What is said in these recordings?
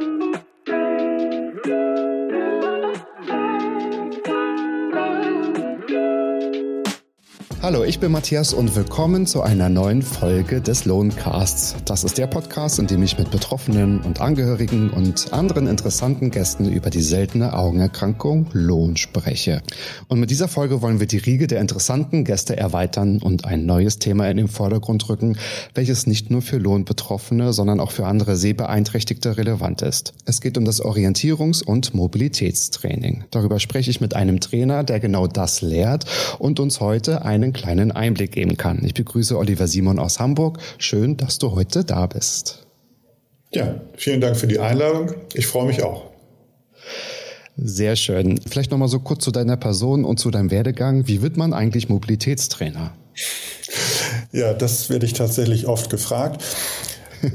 thank you Hallo, ich bin Matthias und willkommen zu einer neuen Folge des Lohncasts. Das ist der Podcast, in dem ich mit Betroffenen und Angehörigen und anderen interessanten Gästen über die seltene Augenerkrankung Lohn spreche. Und mit dieser Folge wollen wir die Riege der interessanten Gäste erweitern und ein neues Thema in den Vordergrund rücken, welches nicht nur für Lohnbetroffene, sondern auch für andere Sehbeeinträchtigte relevant ist. Es geht um das Orientierungs- und Mobilitätstraining. Darüber spreche ich mit einem Trainer, der genau das lehrt und uns heute einen kleinen Einblick geben kann. Ich begrüße Oliver Simon aus Hamburg. Schön, dass du heute da bist. Ja, vielen Dank für die Einladung. Ich freue mich auch. Sehr schön. Vielleicht noch mal so kurz zu deiner Person und zu deinem Werdegang. Wie wird man eigentlich Mobilitätstrainer? Ja, das werde ich tatsächlich oft gefragt.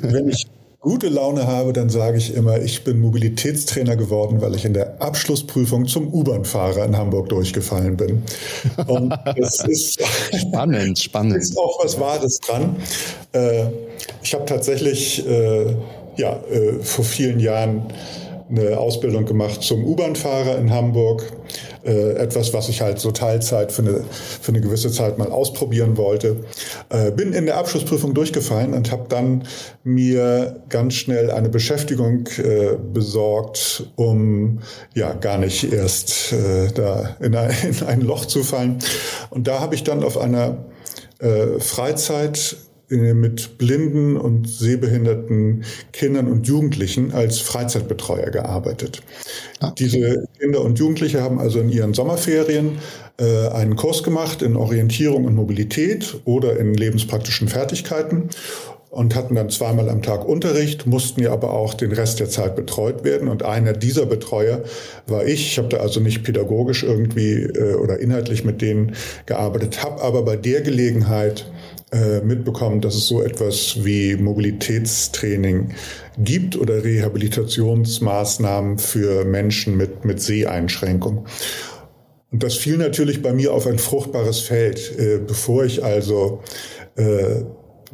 Wenn ich gute Laune habe, dann sage ich immer, ich bin Mobilitätstrainer geworden, weil ich in der Abschlussprüfung zum U-Bahn-Fahrer in Hamburg durchgefallen bin. Und das ist spannend, spannend. Ist auch was Wahres dran. Äh, ich habe tatsächlich äh, ja, äh, vor vielen Jahren eine Ausbildung gemacht zum U-Bahn-Fahrer in Hamburg. Äh, etwas, was ich halt so Teilzeit für eine, für eine gewisse Zeit mal ausprobieren wollte. Äh, bin in der Abschlussprüfung durchgefallen und habe dann mir ganz schnell eine Beschäftigung äh, besorgt, um ja gar nicht erst äh, da in ein, in ein Loch zu fallen. Und da habe ich dann auf einer äh, Freizeit mit blinden und sehbehinderten Kindern und Jugendlichen als Freizeitbetreuer gearbeitet. Ah, okay. Diese Kinder und Jugendliche haben also in ihren Sommerferien äh, einen Kurs gemacht in Orientierung und Mobilität oder in lebenspraktischen Fertigkeiten und hatten dann zweimal am Tag Unterricht, mussten ja aber auch den Rest der Zeit betreut werden. Und einer dieser Betreuer war ich. Ich habe da also nicht pädagogisch irgendwie äh, oder inhaltlich mit denen gearbeitet, habe aber bei der Gelegenheit äh, mitbekommen, dass es so etwas wie Mobilitätstraining gibt oder Rehabilitationsmaßnahmen für Menschen mit, mit Seheinschränkung. Und das fiel natürlich bei mir auf ein fruchtbares Feld, äh, bevor ich also äh,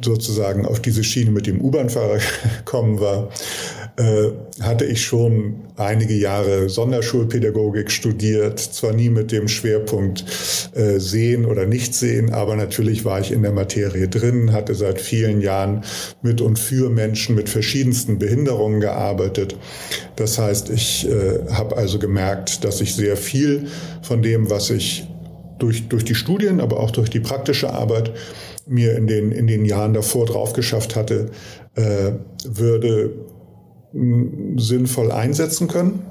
sozusagen auf diese Schiene mit dem U-Bahn-Fahrer gekommen war, hatte ich schon einige Jahre Sonderschulpädagogik studiert, zwar nie mit dem Schwerpunkt äh, Sehen oder Nichtsehen, aber natürlich war ich in der Materie drin, hatte seit vielen Jahren mit und für Menschen mit verschiedensten Behinderungen gearbeitet. Das heißt, ich äh, habe also gemerkt, dass ich sehr viel von dem, was ich durch, durch die Studien, aber auch durch die praktische Arbeit mir in den, in den Jahren davor drauf geschafft hatte, äh, würde sinnvoll einsetzen können.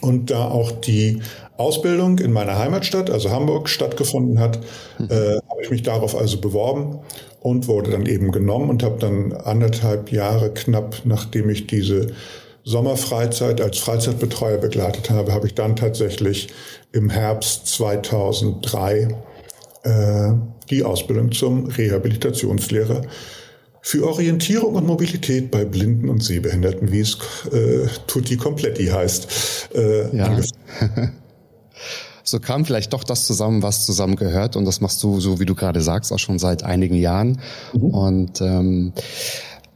Und da auch die Ausbildung in meiner Heimatstadt, also Hamburg, stattgefunden hat, mhm. äh, habe ich mich darauf also beworben und wurde dann eben genommen und habe dann anderthalb Jahre knapp, nachdem ich diese Sommerfreizeit als Freizeitbetreuer begleitet habe, habe ich dann tatsächlich im Herbst 2003 äh, die Ausbildung zum Rehabilitationslehrer für Orientierung und Mobilität bei Blinden und Sehbehinderten, wie es äh, Tutti Completi heißt. Äh, ja. so kam vielleicht doch das zusammen, was zusammengehört. Und das machst du, so wie du gerade sagst, auch schon seit einigen Jahren. Mhm. Und ähm,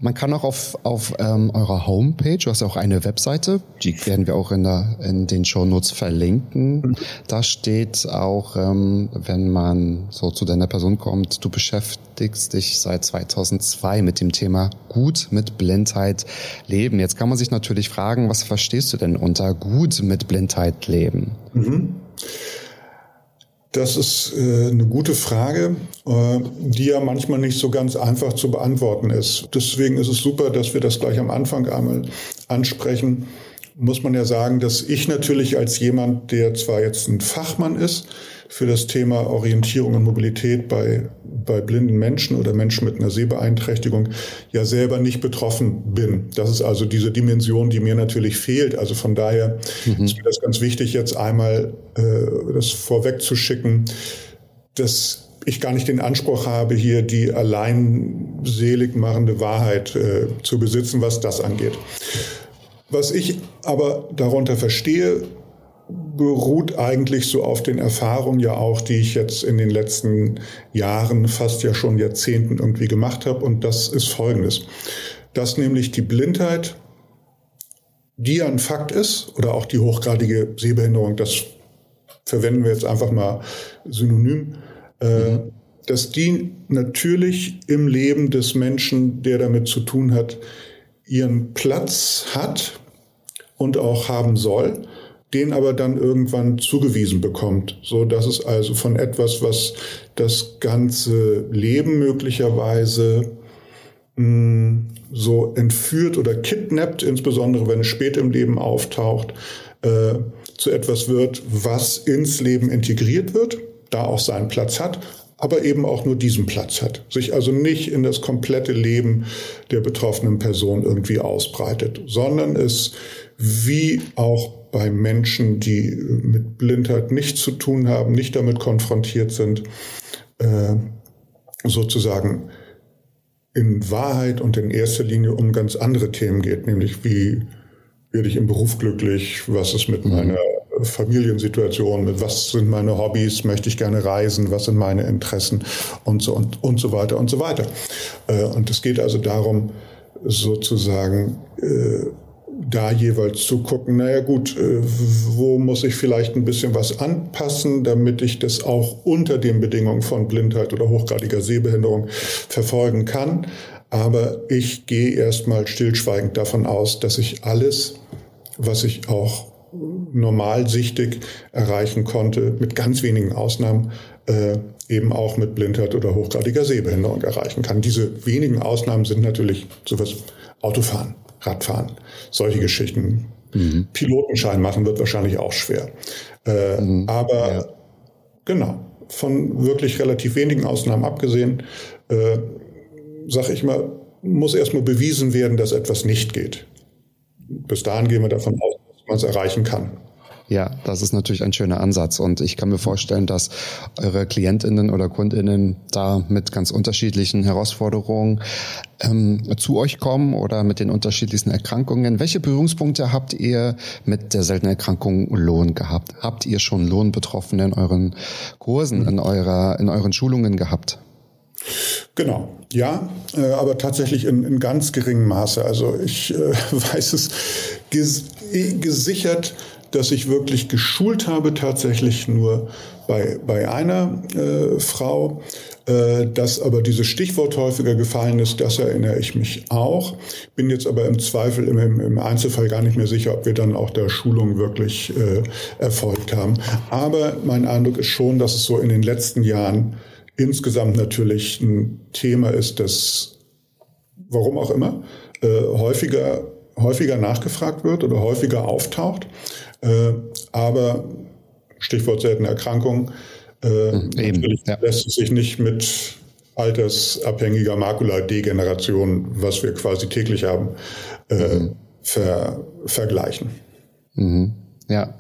man kann auch auf, auf ähm, eurer Homepage, du hast auch eine Webseite, die werden wir auch in, der, in den Shownotes verlinken. Mhm. Da steht auch, ähm, wenn man so zu deiner Person kommt, du beschäftigst dich seit 2002 mit dem Thema gut mit Blindheit leben. Jetzt kann man sich natürlich fragen, was verstehst du denn unter gut mit Blindheit leben? Mhm. Das ist äh, eine gute Frage, äh, die ja manchmal nicht so ganz einfach zu beantworten ist. Deswegen ist es super, dass wir das gleich am Anfang einmal ansprechen. Muss man ja sagen, dass ich natürlich als jemand, der zwar jetzt ein Fachmann ist, für das Thema Orientierung und Mobilität bei, bei blinden Menschen oder Menschen mit einer Sehbeeinträchtigung ja selber nicht betroffen bin. Das ist also diese Dimension, die mir natürlich fehlt. Also von daher mhm. ist mir das ganz wichtig, jetzt einmal äh, das vorwegzuschicken, dass ich gar nicht den Anspruch habe, hier die allein selig machende Wahrheit äh, zu besitzen, was das angeht. Was ich aber darunter verstehe, beruht eigentlich so auf den Erfahrungen ja auch, die ich jetzt in den letzten Jahren, fast ja schon Jahrzehnten irgendwie gemacht habe. Und das ist Folgendes. Dass nämlich die Blindheit die ja ein Fakt ist, oder auch die hochgradige Sehbehinderung, das verwenden wir jetzt einfach mal synonym, äh, mhm. dass die natürlich im Leben des Menschen, der damit zu tun hat, ihren Platz hat und auch haben soll, den aber dann irgendwann zugewiesen bekommt, so dass es also von etwas, was das ganze Leben möglicherweise hm, so entführt oder kidnappt, insbesondere wenn es spät im Leben auftaucht, äh, zu etwas wird, was ins Leben integriert wird, da auch seinen Platz hat, aber eben auch nur diesen Platz hat, sich also nicht in das komplette Leben der betroffenen Person irgendwie ausbreitet, sondern es wie auch bei Menschen, die mit Blindheit nichts zu tun haben, nicht damit konfrontiert sind, äh, sozusagen in Wahrheit und in erster Linie um ganz andere Themen geht, nämlich wie werde ich im Beruf glücklich, was ist mit meiner Familiensituation, was sind meine Hobbys, möchte ich gerne reisen, was sind meine Interessen und so und, und so weiter und so weiter. Äh, und es geht also darum, sozusagen äh, da jeweils zu gucken, naja gut, äh, wo muss ich vielleicht ein bisschen was anpassen, damit ich das auch unter den Bedingungen von Blindheit oder hochgradiger Sehbehinderung verfolgen kann. Aber ich gehe erstmal stillschweigend davon aus, dass ich alles, was ich auch normalsichtig erreichen konnte, mit ganz wenigen Ausnahmen, äh, eben auch mit Blindheit oder hochgradiger Sehbehinderung erreichen kann. Diese wenigen Ausnahmen sind natürlich sowas Autofahren, Radfahren, solche Geschichten. Mhm. Pilotenschein machen wird wahrscheinlich auch schwer. Äh, mhm. Aber ja. genau, von wirklich relativ wenigen Ausnahmen abgesehen, äh, sage ich mal, muss erstmal bewiesen werden, dass etwas nicht geht. Bis dahin gehen wir davon aus, dass man es erreichen kann. Ja, das ist natürlich ein schöner Ansatz und ich kann mir vorstellen, dass eure Klientinnen oder Kundinnen da mit ganz unterschiedlichen Herausforderungen ähm, zu euch kommen oder mit den unterschiedlichsten Erkrankungen. Welche Berührungspunkte habt ihr mit der seltenen Erkrankung Lohn gehabt? Habt ihr schon Lohnbetroffene in euren Kursen, in eurer, in euren Schulungen gehabt? Genau, ja, äh, aber tatsächlich in, in, ganz geringem Maße. Also ich äh, weiß es ges gesichert dass ich wirklich geschult habe, tatsächlich nur bei, bei einer äh, Frau. Äh, dass aber dieses Stichwort häufiger gefallen ist, das erinnere ich mich auch. Bin jetzt aber im Zweifel im, im Einzelfall gar nicht mehr sicher, ob wir dann auch der Schulung wirklich äh, erfolgt haben. Aber mein Eindruck ist schon, dass es so in den letzten Jahren insgesamt natürlich ein Thema ist, das, warum auch immer, äh, häufiger häufiger nachgefragt wird oder häufiger auftaucht. Äh, aber Stichwort seltene Erkrankung, äh, hm, natürlich ja. lässt es sich nicht mit altersabhängiger Makuladegeneration, was wir quasi täglich haben, äh, mhm. ver vergleichen. Mhm. Ja.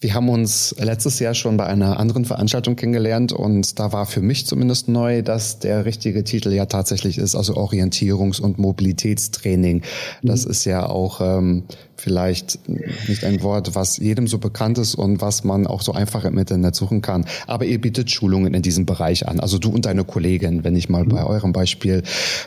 Wir haben uns letztes Jahr schon bei einer anderen Veranstaltung kennengelernt und da war für mich zumindest neu, dass der richtige Titel ja tatsächlich ist, also Orientierungs- und Mobilitätstraining. Das mhm. ist ja auch ähm, vielleicht nicht ein Wort, was jedem so bekannt ist und was man auch so einfach im Internet suchen kann. Aber ihr bietet Schulungen in diesem Bereich an. Also du und deine Kollegin, wenn ich mal mhm. bei eurem Beispiel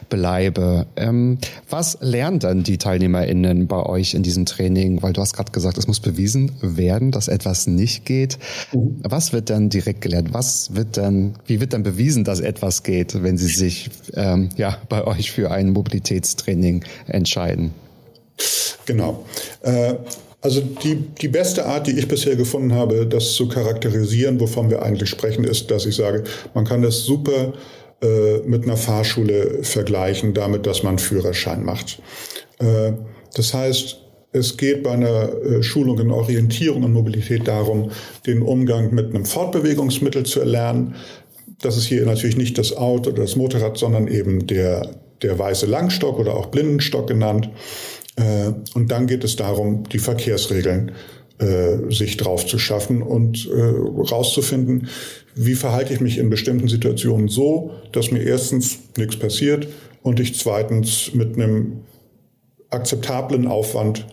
bleibe. Ähm, was lernen dann die TeilnehmerInnen bei euch in diesem Training? Weil du hast gerade gesagt, es muss bewiesen werden, dass etwas nicht geht. Mhm. Was wird dann direkt gelernt? Was wird dann, wie wird dann bewiesen, dass etwas geht, wenn sie sich ähm, ja bei euch für ein Mobilitätstraining entscheiden? Genau. Äh, also die, die beste Art, die ich bisher gefunden habe, das zu charakterisieren, wovon wir eigentlich sprechen, ist, dass ich sage, man kann das super äh, mit einer Fahrschule vergleichen, damit, dass man Führerschein macht. Äh, das heißt, es geht bei einer äh, Schulung in Orientierung und Mobilität darum, den Umgang mit einem Fortbewegungsmittel zu erlernen. Das ist hier natürlich nicht das Auto oder das Motorrad, sondern eben der, der weiße Langstock oder auch Blindenstock genannt. Äh, und dann geht es darum, die Verkehrsregeln äh, sich drauf zu schaffen und äh, rauszufinden, wie verhalte ich mich in bestimmten Situationen so, dass mir erstens nichts passiert und ich zweitens mit einem akzeptablen Aufwand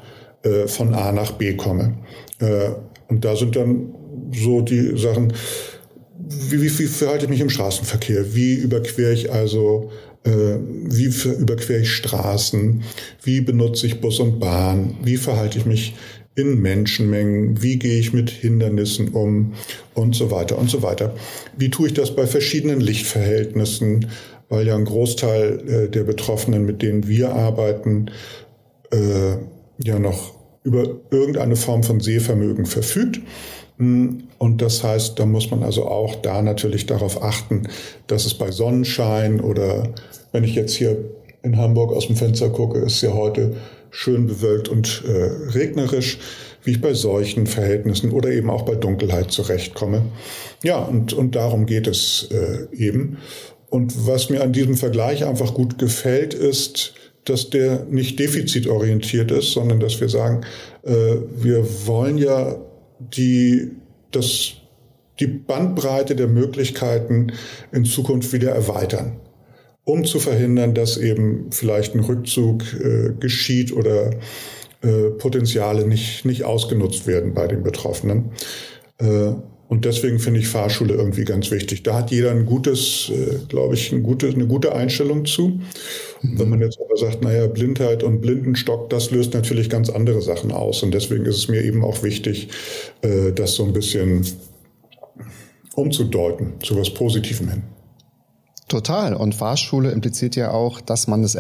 von A nach B komme. Und da sind dann so die Sachen, wie, wie, wie verhalte ich mich im Straßenverkehr? Wie überquere ich also wie überquere ich Straßen, wie benutze ich Bus und Bahn, wie verhalte ich mich in Menschenmengen, wie gehe ich mit Hindernissen um? Und so weiter und so weiter. Wie tue ich das bei verschiedenen Lichtverhältnissen, weil ja ein Großteil äh, der Betroffenen, mit denen wir arbeiten, äh, ja noch über irgendeine Form von Sehvermögen verfügt. Hm, und das heißt, da muss man also auch da natürlich darauf achten, dass es bei Sonnenschein oder wenn ich jetzt hier in Hamburg aus dem Fenster gucke, ist ja heute schön bewölkt und äh, regnerisch, wie ich bei solchen Verhältnissen oder eben auch bei Dunkelheit zurechtkomme. Ja, und, und darum geht es äh, eben. Und was mir an diesem Vergleich einfach gut gefällt, ist, dass der nicht defizitorientiert ist, sondern dass wir sagen, äh, wir wollen ja die, das, die Bandbreite der Möglichkeiten in Zukunft wieder erweitern um zu verhindern, dass eben vielleicht ein Rückzug äh, geschieht oder äh, Potenziale nicht, nicht ausgenutzt werden bei den Betroffenen. Äh, und deswegen finde ich Fahrschule irgendwie ganz wichtig. Da hat jeder ein gutes, äh, glaube ich, ein gute, eine gute Einstellung zu. Mhm. Wenn man jetzt aber sagt, naja, Blindheit und Blindenstock, das löst natürlich ganz andere Sachen aus. Und deswegen ist es mir eben auch wichtig, äh, das so ein bisschen umzudeuten, zu was Positivem hin. Total. Und Fahrschule impliziert ja auch, dass man es,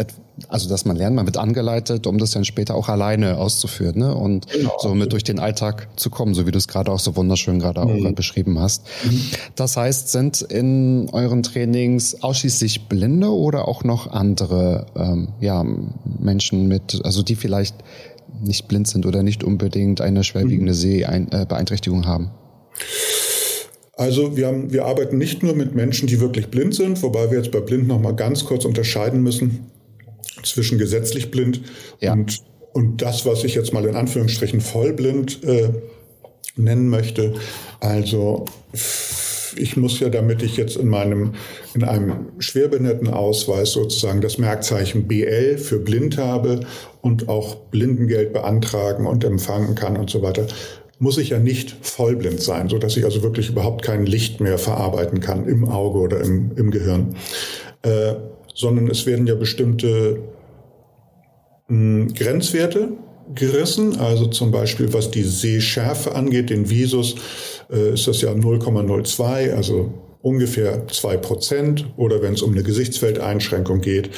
also dass man lernt, man wird angeleitet, um das dann später auch alleine auszuführen, ne? Und genau. somit durch den Alltag zu kommen, so wie du es gerade auch so wunderschön gerade mhm. auch beschrieben hast. Mhm. Das heißt, sind in euren Trainings ausschließlich Blinde oder auch noch andere, ähm, ja, Menschen mit, also die vielleicht nicht blind sind oder nicht unbedingt eine schwerwiegende mhm. Sehbeeinträchtigung haben? Also wir, haben, wir arbeiten nicht nur mit Menschen, die wirklich blind sind, wobei wir jetzt bei blind noch mal ganz kurz unterscheiden müssen zwischen gesetzlich blind ja. und, und das, was ich jetzt mal in Anführungsstrichen vollblind äh, nennen möchte. Also ich muss ja, damit ich jetzt in meinem, in einem Schwerbehindertenausweis sozusagen das Merkzeichen BL für blind habe und auch Blindengeld beantragen und empfangen kann und so weiter, muss ich ja nicht vollblind sein, so dass ich also wirklich überhaupt kein Licht mehr verarbeiten kann im Auge oder im, im Gehirn, äh, sondern es werden ja bestimmte mh, hm, Grenzwerte gerissen, also zum Beispiel was die Sehschärfe angeht, den Visus, äh, ist das ja 0,02, also ungefähr zwei Prozent. Oder wenn es um eine Gesichtsfeldeinschränkung geht,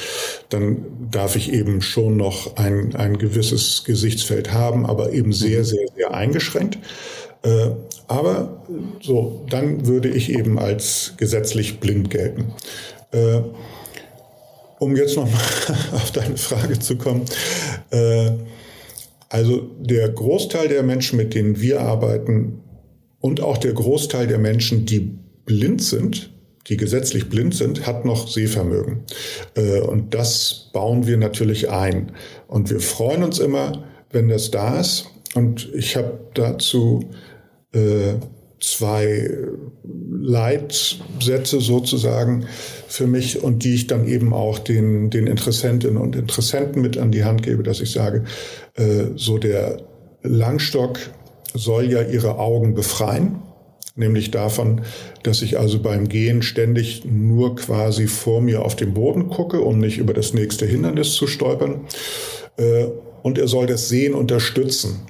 dann darf ich eben schon noch ein, ein gewisses Gesichtsfeld haben, aber eben sehr, mhm. sehr, sehr eingeschränkt. Äh, aber so, dann würde ich eben als gesetzlich blind gelten. Äh, um jetzt noch mal auf deine Frage zu kommen. Äh, also der Großteil der Menschen, mit denen wir arbeiten und auch der Großteil der Menschen, die blind sind, die gesetzlich blind sind, hat noch Sehvermögen. Äh, und das bauen wir natürlich ein. Und wir freuen uns immer, wenn das da ist. Und ich habe dazu äh, zwei Leitsätze sozusagen für mich und die ich dann eben auch den, den Interessentinnen und Interessenten mit an die Hand gebe, dass ich sage, äh, so der Langstock soll ja ihre Augen befreien nämlich davon, dass ich also beim Gehen ständig nur quasi vor mir auf den Boden gucke, um nicht über das nächste Hindernis zu stolpern. Äh, und er soll das Sehen unterstützen.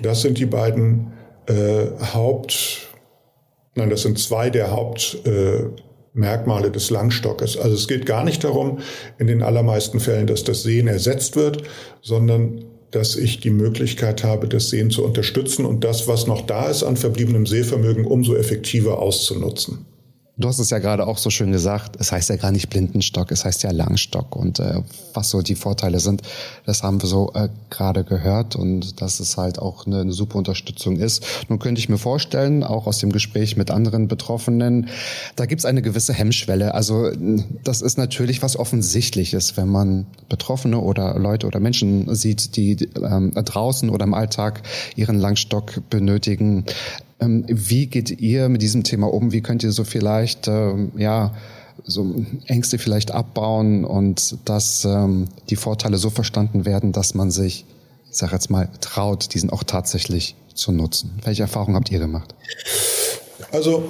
Das sind die beiden äh, Haupt, nein, das sind zwei der Hauptmerkmale äh, des Langstockes. Also es geht gar nicht darum, in den allermeisten Fällen, dass das Sehen ersetzt wird, sondern dass ich die Möglichkeit habe, das Sehen zu unterstützen und das, was noch da ist an verbliebenem Sehvermögen, umso effektiver auszunutzen. Du hast es ja gerade auch so schön gesagt, es heißt ja gar nicht Blindenstock, es heißt ja Langstock. Und äh, was so die Vorteile sind, das haben wir so äh, gerade gehört und dass es halt auch eine, eine super Unterstützung ist. Nun könnte ich mir vorstellen, auch aus dem Gespräch mit anderen Betroffenen, da gibt es eine gewisse Hemmschwelle. Also das ist natürlich was Offensichtliches, wenn man Betroffene oder Leute oder Menschen sieht, die ähm, draußen oder im Alltag ihren Langstock benötigen. Ähm, wie geht ihr mit diesem Thema um? Wie könnt ihr so vielleicht, ähm, ja, so Ängste vielleicht abbauen und dass ähm, die Vorteile so verstanden werden, dass man sich, ich sage jetzt mal, traut, diesen auch tatsächlich zu nutzen. Welche Erfahrungen habt ihr gemacht? Also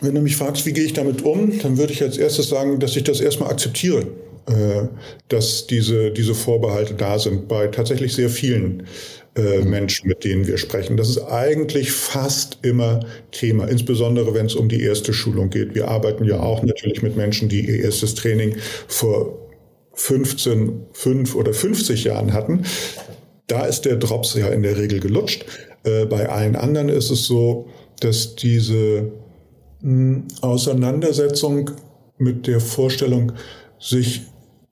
wenn du mich fragst, wie gehe ich damit um, dann würde ich als erstes sagen, dass ich das erstmal akzeptiere, äh, dass diese, diese Vorbehalte da sind bei tatsächlich sehr vielen äh, Menschen, mit denen wir sprechen. Das ist eigentlich fast immer Thema, insbesondere wenn es um die erste Schulung geht. Wir arbeiten ja auch natürlich mit Menschen, die ihr erstes Training vor 15, 5 oder 50 Jahren hatten. Da ist der Drops ja in der Regel gelutscht. Äh, bei allen anderen ist es so, dass diese hm, Auseinandersetzung mit der Vorstellung, sich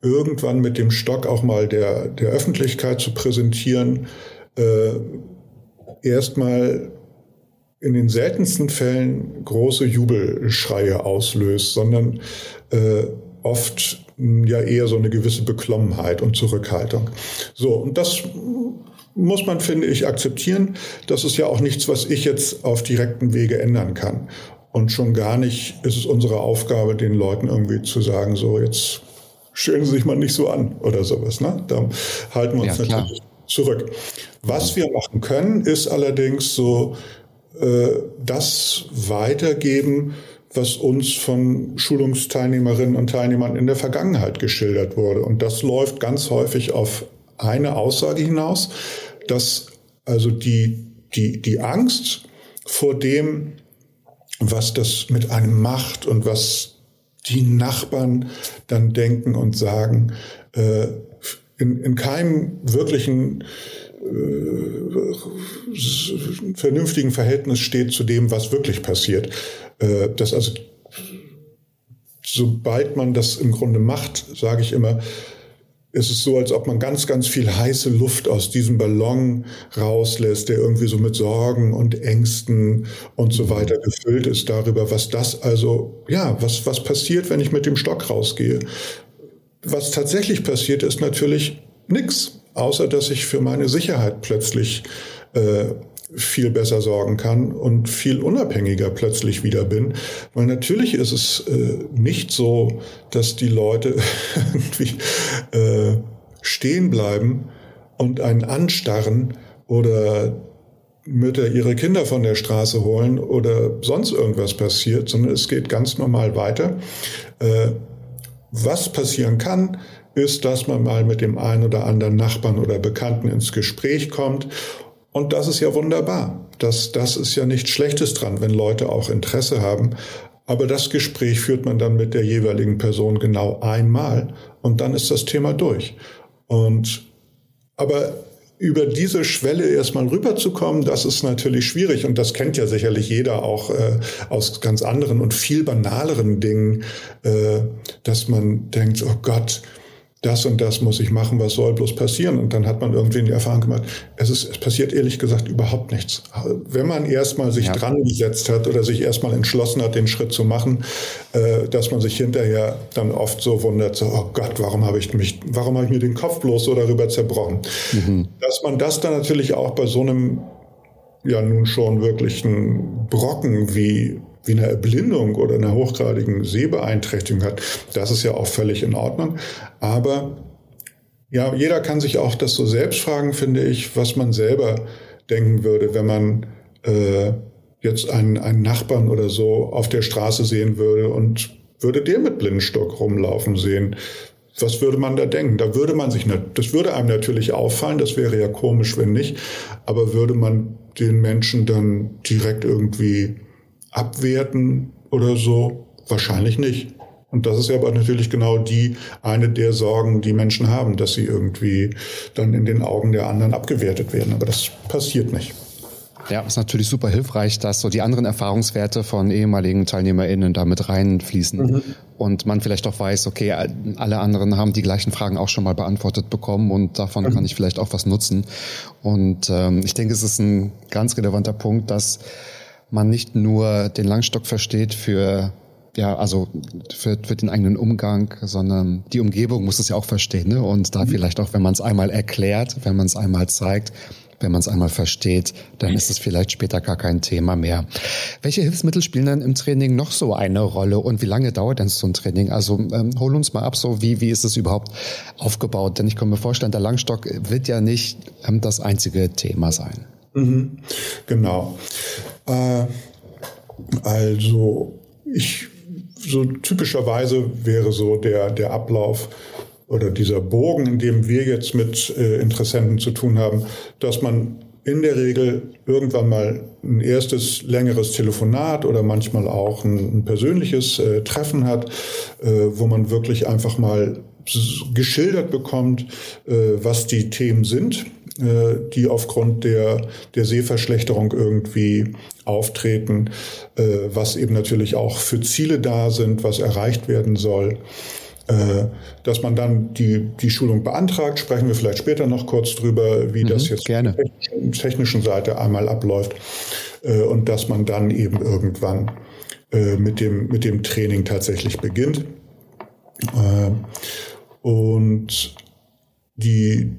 irgendwann mit dem Stock auch mal der, der Öffentlichkeit zu präsentieren, äh, erstmal in den seltensten Fällen große Jubelschreie auslöst, sondern äh, oft hm, ja eher so eine gewisse Beklommenheit und Zurückhaltung. So, und das muss man, finde ich, akzeptieren. Das ist ja auch nichts, was ich jetzt auf direkten Wege ändern kann. Und schon gar nicht ist es unsere Aufgabe, den Leuten irgendwie zu sagen, so jetzt stellen Sie sich mal nicht so an oder sowas. Ne? Da halten wir uns ja, natürlich zurück. Was wir machen können, ist allerdings so äh, das weitergeben, was uns von Schulungsteilnehmerinnen und Teilnehmern in der Vergangenheit geschildert wurde. Und das läuft ganz häufig auf eine Aussage hinaus, dass also die, die, die Angst vor dem, was das mit einem macht und was die Nachbarn dann denken und sagen, äh, in, in keinem wirklichen äh, vernünftigen Verhältnis steht zu dem, was wirklich passiert. Äh, das also, sobald man das im Grunde macht, sage ich immer, ist es so, als ob man ganz, ganz viel heiße Luft aus diesem Ballon rauslässt, der irgendwie so mit Sorgen und Ängsten und so weiter gefüllt ist darüber, was das also, ja, was, was passiert, wenn ich mit dem Stock rausgehe. Was tatsächlich passiert, ist natürlich nichts, außer dass ich für meine Sicherheit plötzlich äh, viel besser sorgen kann und viel unabhängiger plötzlich wieder bin. Weil natürlich ist es äh, nicht so, dass die Leute irgendwie äh, stehen bleiben und einen anstarren oder Mütter ihre Kinder von der Straße holen oder sonst irgendwas passiert, sondern es geht ganz normal weiter. Äh, was passieren kann, ist, dass man mal mit dem einen oder anderen Nachbarn oder Bekannten ins Gespräch kommt und das ist ja wunderbar. Das, das ist ja nichts Schlechtes dran, wenn Leute auch Interesse haben. Aber das Gespräch führt man dann mit der jeweiligen Person genau einmal und dann ist das Thema durch. Und, aber über diese Schwelle erstmal rüberzukommen, das ist natürlich schwierig. Und das kennt ja sicherlich jeder auch äh, aus ganz anderen und viel banaleren Dingen, äh, dass man denkt, oh Gott, das und das muss ich machen, was soll bloß passieren? Und dann hat man irgendwie die Erfahrung gemacht, es, ist, es passiert ehrlich gesagt überhaupt nichts. Wenn man erstmal sich ja. dran gesetzt hat oder sich erstmal entschlossen hat, den Schritt zu machen, äh, dass man sich hinterher dann oft so wundert, so, oh Gott, warum habe ich mich, warum habe ich mir den Kopf bloß so darüber zerbrochen? Mhm. Dass man das dann natürlich auch bei so einem ja nun schon wirklichen Brocken wie wie eine Erblindung oder eine hochgradigen Sehbeeinträchtigung hat, das ist ja auch völlig in Ordnung. Aber ja, jeder kann sich auch das so selbst fragen, finde ich, was man selber denken würde, wenn man äh, jetzt einen, einen Nachbarn oder so auf der Straße sehen würde und würde der mit Blindenstock rumlaufen sehen. Was würde man da denken? Da würde man sich, das würde einem natürlich auffallen, das wäre ja komisch, wenn nicht, aber würde man den Menschen dann direkt irgendwie abwerten oder so? Wahrscheinlich nicht. Und das ist ja aber natürlich genau die, eine der Sorgen, die Menschen haben, dass sie irgendwie dann in den Augen der anderen abgewertet werden. Aber das passiert nicht. Ja, ist natürlich super hilfreich, dass so die anderen Erfahrungswerte von ehemaligen TeilnehmerInnen da mit reinfließen mhm. und man vielleicht auch weiß, okay, alle anderen haben die gleichen Fragen auch schon mal beantwortet bekommen und davon mhm. kann ich vielleicht auch was nutzen. Und ähm, ich denke, es ist ein ganz relevanter Punkt, dass man nicht nur den Langstock versteht für ja, also für, für den eigenen Umgang, sondern die Umgebung muss es ja auch verstehen. Ne? Und da mhm. vielleicht auch, wenn man es einmal erklärt, wenn man es einmal zeigt, wenn man es einmal versteht, dann ist es vielleicht später gar kein Thema mehr. Welche Hilfsmittel spielen dann im Training noch so eine Rolle und wie lange dauert denn so ein Training? Also ähm, hol uns mal ab, so wie, wie ist es überhaupt aufgebaut? Denn ich kann mir vorstellen, der Langstock wird ja nicht ähm, das einzige Thema sein. Mhm. Genau. Äh, also ich so typischerweise wäre so der, der Ablauf oder dieser Bogen, in dem wir jetzt mit äh, Interessenten zu tun haben, dass man in der Regel irgendwann mal ein erstes längeres Telefonat oder manchmal auch ein, ein persönliches äh, Treffen hat, äh, wo man wirklich einfach mal geschildert bekommt, äh, was die Themen sind, die aufgrund der, der Seeverschlechterung irgendwie auftreten, äh, was eben natürlich auch für Ziele da sind, was erreicht werden soll. Äh, dass man dann die, die Schulung beantragt, sprechen wir vielleicht später noch kurz drüber, wie mhm, das jetzt gerne. auf der technischen Seite einmal abläuft äh, und dass man dann eben irgendwann äh, mit, dem, mit dem Training tatsächlich beginnt. Und die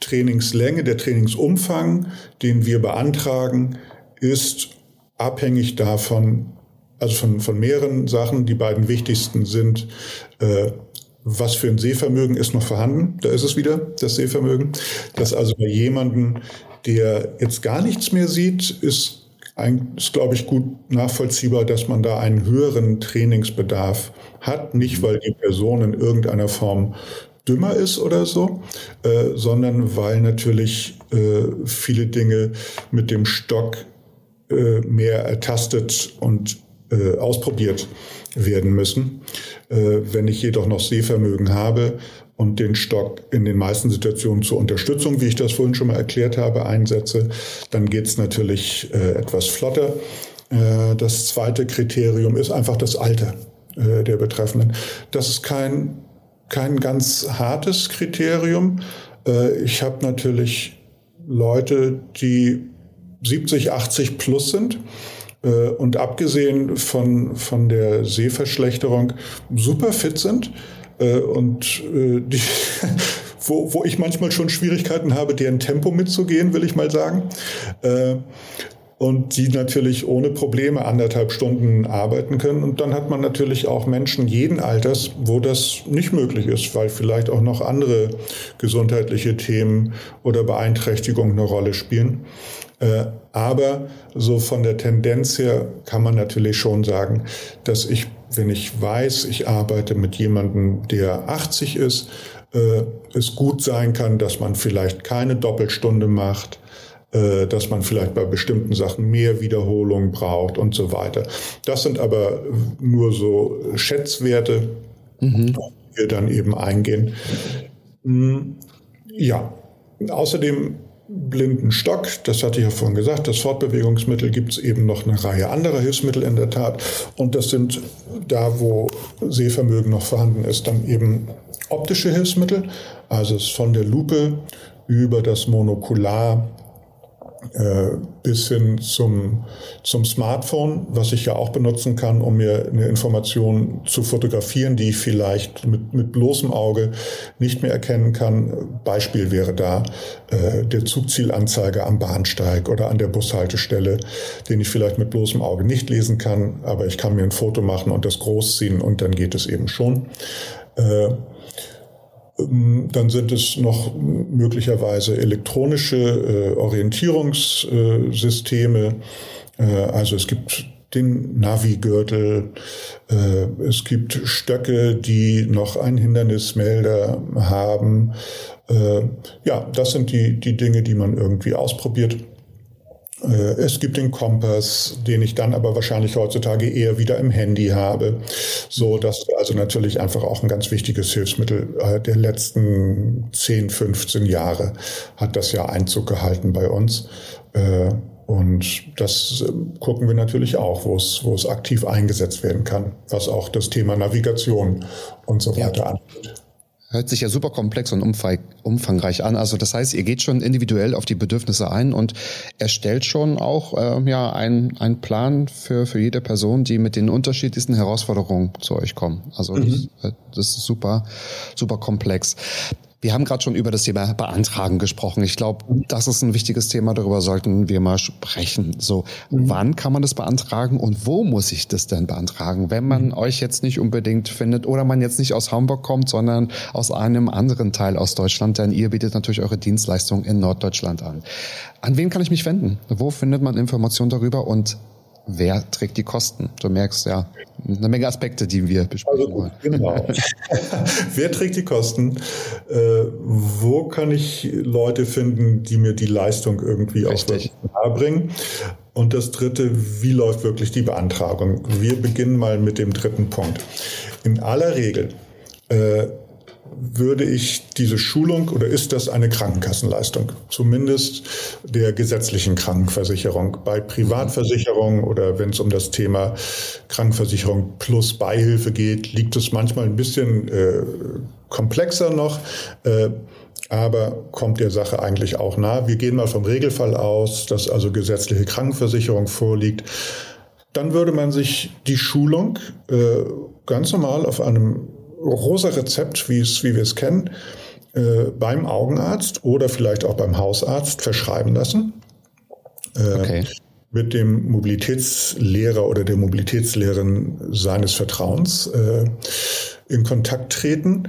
Trainingslänge, der Trainingsumfang, den wir beantragen, ist abhängig davon, also von, von mehreren Sachen. Die beiden wichtigsten sind, äh, was für ein Sehvermögen ist noch vorhanden? Da ist es wieder, das Sehvermögen. Das also bei jemandem, der jetzt gar nichts mehr sieht, ist, ist glaube ich, gut nachvollziehbar, dass man da einen höheren Trainingsbedarf hat. Nicht, weil die Person in irgendeiner Form dümmer ist oder so, äh, sondern weil natürlich äh, viele Dinge mit dem Stock äh, mehr ertastet und äh, ausprobiert werden müssen. Äh, wenn ich jedoch noch Sehvermögen habe und den Stock in den meisten Situationen zur Unterstützung, wie ich das vorhin schon mal erklärt habe, einsetze, dann geht es natürlich äh, etwas flotter. Das zweite Kriterium ist einfach das Alter der Betreffenden. Das ist kein, kein ganz hartes Kriterium. Äh, ich habe natürlich Leute, die 70, 80 plus sind äh, und abgesehen von, von der Sehverschlechterung super fit sind äh, und die, wo, wo ich manchmal schon Schwierigkeiten habe, deren Tempo mitzugehen, will ich mal sagen. Und die natürlich ohne Probleme anderthalb Stunden arbeiten können. Und dann hat man natürlich auch Menschen jeden Alters, wo das nicht möglich ist, weil vielleicht auch noch andere gesundheitliche Themen oder Beeinträchtigungen eine Rolle spielen. Äh, aber so von der Tendenz her kann man natürlich schon sagen, dass ich, wenn ich weiß, ich arbeite mit jemandem, der 80 ist, äh, es gut sein kann, dass man vielleicht keine Doppelstunde macht, äh, dass man vielleicht bei bestimmten Sachen mehr Wiederholung braucht und so weiter. Das sind aber nur so Schätzwerte, mhm. die wir dann eben eingehen. Hm, ja, außerdem blinden Stock, das hatte ich ja vorhin gesagt, das Fortbewegungsmittel gibt es eben noch eine Reihe anderer Hilfsmittel in der Tat. Und das sind da, wo Sehvermögen noch vorhanden ist, dann eben optische Hilfsmittel, also es von der Lupe über das Monokular bis hin zum, zum Smartphone, was ich ja auch benutzen kann, um mir eine Information zu fotografieren, die ich vielleicht mit, mit bloßem Auge nicht mehr erkennen kann. Beispiel wäre da äh, der Zugzielanzeiger am Bahnsteig oder an der Bushaltestelle, den ich vielleicht mit bloßem Auge nicht lesen kann, aber ich kann mir ein Foto machen und das großziehen und dann geht es eben schon. Äh, dann sind es noch möglicherweise elektronische äh, Orientierungssysteme. Äh, also es gibt den Navi-Gürtel. Äh, es gibt Stöcke, die noch einen Hindernismelder haben. Ja, das sind die, die Dinge, die man irgendwie ausprobiert. Äh, es gibt den Kompass, den ich dann aber wahrscheinlich heutzutage eher wieder im Handy habe. So, dass also natürlich einfach auch ein ganz wichtiges Hilfsmittel äh, der letzten 10, 15 Jahre hat das ja Einzug gehalten bei uns. Äh, und das gucken wir natürlich auch, wo es, wo es aktiv eingesetzt werden kann, was auch das Thema Navigation und so weiter ja. angeht. Hört sich ja super komplex und umfangreich an. Also das heißt, ihr geht schon individuell auf die Bedürfnisse ein und erstellt schon auch äh, ja einen, einen Plan für, für jede Person, die mit den unterschiedlichsten Herausforderungen zu euch kommen. Also mhm. das, das ist super, super komplex. Wir haben gerade schon über das Thema Beantragen gesprochen. Ich glaube, das ist ein wichtiges Thema. Darüber sollten wir mal sprechen. So, mhm. wann kann man das beantragen und wo muss ich das denn beantragen, wenn man mhm. euch jetzt nicht unbedingt findet oder man jetzt nicht aus Hamburg kommt, sondern aus einem anderen Teil aus Deutschland? Denn ihr bietet natürlich eure Dienstleistung in Norddeutschland an. An wen kann ich mich wenden? Wo findet man Informationen darüber und wer trägt die Kosten? Du merkst ja eine Menge Aspekte, die wir besprechen also, wollen. Genau. wer trägt die Kosten? Äh, wo kann ich Leute finden, die mir die Leistung irgendwie Richtig. auch bringen? Und das dritte, wie läuft wirklich die Beantragung? Wir beginnen mal mit dem dritten Punkt. In aller Regel äh, würde ich diese Schulung oder ist das eine Krankenkassenleistung? Zumindest der gesetzlichen Krankenversicherung. Bei Privatversicherungen oder wenn es um das Thema Krankenversicherung plus Beihilfe geht, liegt es manchmal ein bisschen äh, komplexer noch. Äh, aber kommt der Sache eigentlich auch nah. Wir gehen mal vom Regelfall aus, dass also gesetzliche Krankenversicherung vorliegt. Dann würde man sich die Schulung äh, ganz normal auf einem rosa Rezept, wie, es, wie wir es kennen, äh, beim Augenarzt oder vielleicht auch beim Hausarzt verschreiben lassen. Äh, okay. Mit dem Mobilitätslehrer oder der Mobilitätslehrerin seines Vertrauens äh, in Kontakt treten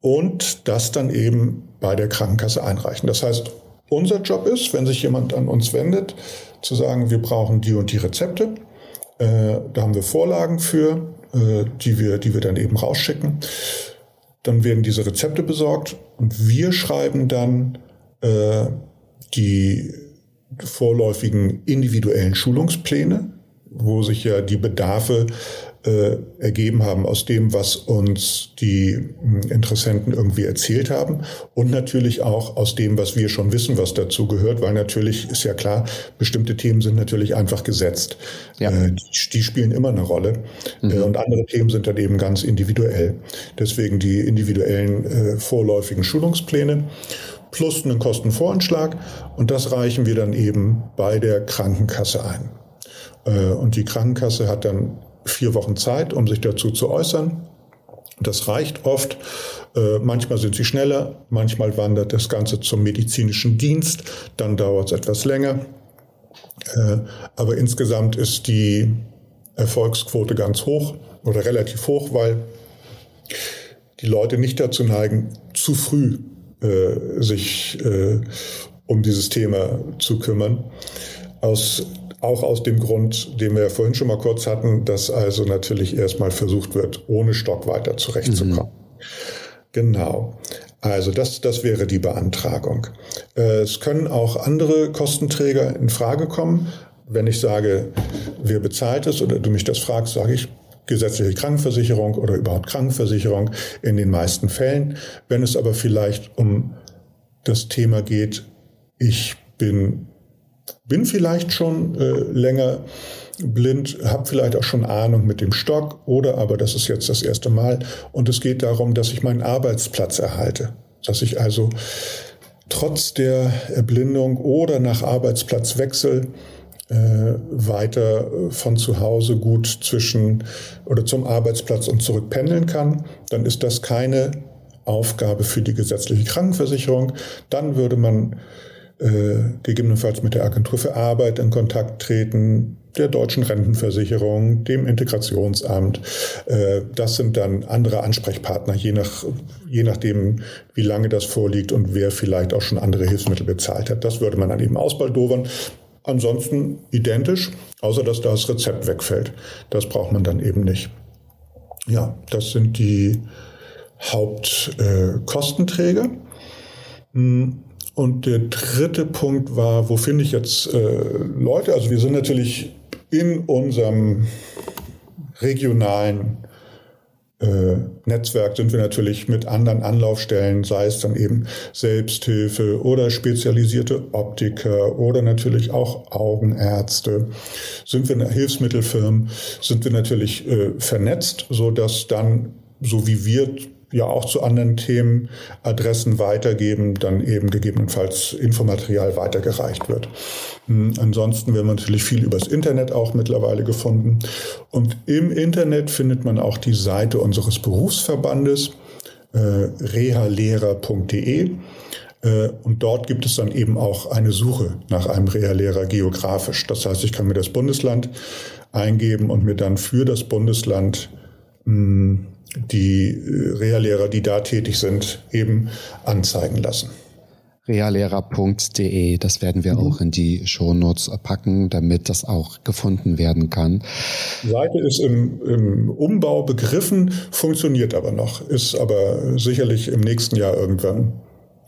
und das dann eben bei der Krankenkasse einreichen. Das heißt, unser Job ist, wenn sich jemand an uns wendet, zu sagen, wir brauchen die und die Rezepte. Äh, da haben wir Vorlagen für. Äh, die, wir, die wir dann eben rausschicken. Dann werden diese Rezepte besorgt und wir schreiben dann äh, die vorläufigen individuellen Schulungspläne, wo sich ja die Bedarfe äh, ergeben haben aus dem, was uns die hm, Interessenten irgendwie erzählt haben und natürlich auch aus dem, was wir schon wissen, was dazu gehört, weil natürlich ist ja klar, bestimmte Themen sind natürlich einfach gesetzt. Ja. Äh, die, die, spielen immer eine Rolle mhm. äh, und andere Themen sind dann eben ganz individuell. Deswegen die individuellen äh, vorläufigen Schulungspläne plus einen Kostenvoranschlag und das reichen wir dann eben bei der Krankenkasse ein. Äh, und die Krankenkasse hat dann vier Wochen Zeit, um sich dazu zu äußern. Das reicht oft. Äh, manchmal sind sie schneller, manchmal wandert das Ganze zum medizinischen Dienst, dann dauert es etwas länger. Äh, aber insgesamt ist die Erfolgsquote ganz hoch oder relativ hoch, weil die Leute nicht dazu neigen, zu früh äh, sich äh, um dieses Thema zu kümmern. Aus auch aus dem Grund, den wir ja vorhin schon mal kurz hatten, dass also natürlich erstmal versucht wird, ohne Stock weiter zurechtzukommen. Mhm. Genau. Also das, das wäre die Beantragung. Äh, es können auch andere Kostenträger in Frage kommen. Wenn ich sage, wer bezahlt es oder du mich das fragst, sage ich gesetzliche Krankenversicherung oder überhaupt Krankenversicherung in den meisten Fällen. Wenn es aber vielleicht um das Thema geht, ich bin bin vielleicht schon äh, länger blind, habe vielleicht auch schon Ahnung mit dem Stock oder aber das ist jetzt das erste Mal. Und es geht darum, dass ich meinen Arbeitsplatz erhalte, dass ich also trotz der Erblindung oder nach Arbeitsplatzwechsel äh, weiter von zu Hause gut zwischen oder zum Arbeitsplatz und zurück pendeln kann, dann ist das keine Aufgabe für die gesetzliche Krankenversicherung. Dann würde man äh, gegebenenfalls mit der Agentur für Arbeit in Kontakt treten, der deutschen Rentenversicherung, dem Integrationsamt. Äh, das sind dann andere Ansprechpartner, je, nach, je nachdem, wie lange das vorliegt und wer vielleicht auch schon andere Hilfsmittel bezahlt hat. Das würde man dann eben ausbaldowern. Ansonsten identisch, außer dass das Rezept wegfällt. Das braucht man dann eben nicht. Ja, das sind die Hauptkostenträger. Äh, und der dritte Punkt war, wo finde ich jetzt äh, Leute? Also wir sind natürlich in unserem regionalen äh, Netzwerk sind wir natürlich mit anderen Anlaufstellen, sei es dann eben Selbsthilfe oder spezialisierte Optiker oder natürlich auch Augenärzte, sind wir Hilfsmittelfirmen, sind wir natürlich äh, vernetzt, so dass dann so wie wir ja auch zu anderen Themen Adressen weitergeben, dann eben gegebenenfalls Infomaterial weitergereicht wird. Hm, ansonsten wird natürlich viel übers Internet auch mittlerweile gefunden. Und im Internet findet man auch die Seite unseres Berufsverbandes, äh, rehalehrer.de. Äh, und dort gibt es dann eben auch eine Suche nach einem Reha-Lehrer geografisch. Das heißt, ich kann mir das Bundesland eingeben und mir dann für das Bundesland mh, hm, die äh, Reallehrer, die da tätig sind, eben anzeigen lassen. realera.de. Das werden wir mhm. auch in die Shownotes packen, damit das auch gefunden werden kann. Die Seite ist im, im, Umbau begriffen, funktioniert aber noch, ist aber sicherlich im nächsten Jahr irgendwann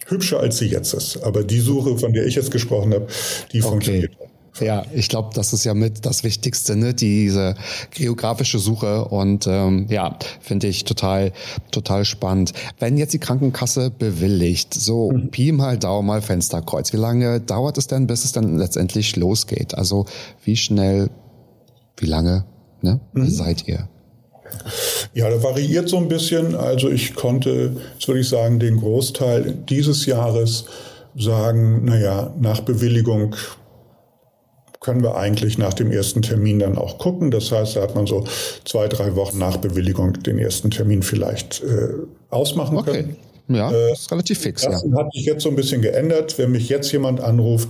hübscher, als sie jetzt ist. Aber die Suche, von der ich jetzt gesprochen habe, die okay. funktioniert. Ja, ich glaube, das ist ja mit das Wichtigste, ne? diese geografische Suche und ähm, ja, finde ich total, total spannend. Wenn jetzt die Krankenkasse bewilligt, so mhm. Pi mal Daumen mal Fensterkreuz, wie lange dauert es denn, bis es dann letztendlich losgeht? Also wie schnell, wie lange ne? Mhm. seid ihr? Ja, da variiert so ein bisschen. Also ich konnte, jetzt würde ich sagen, den Großteil dieses Jahres sagen, naja, nach Bewilligung können wir eigentlich nach dem ersten Termin dann auch gucken. Das heißt, da hat man so zwei, drei Wochen nach Bewilligung den ersten Termin vielleicht äh, ausmachen okay. können. Ja, äh, das ist relativ fix. Das ja. hat sich jetzt so ein bisschen geändert. Wenn mich jetzt jemand anruft,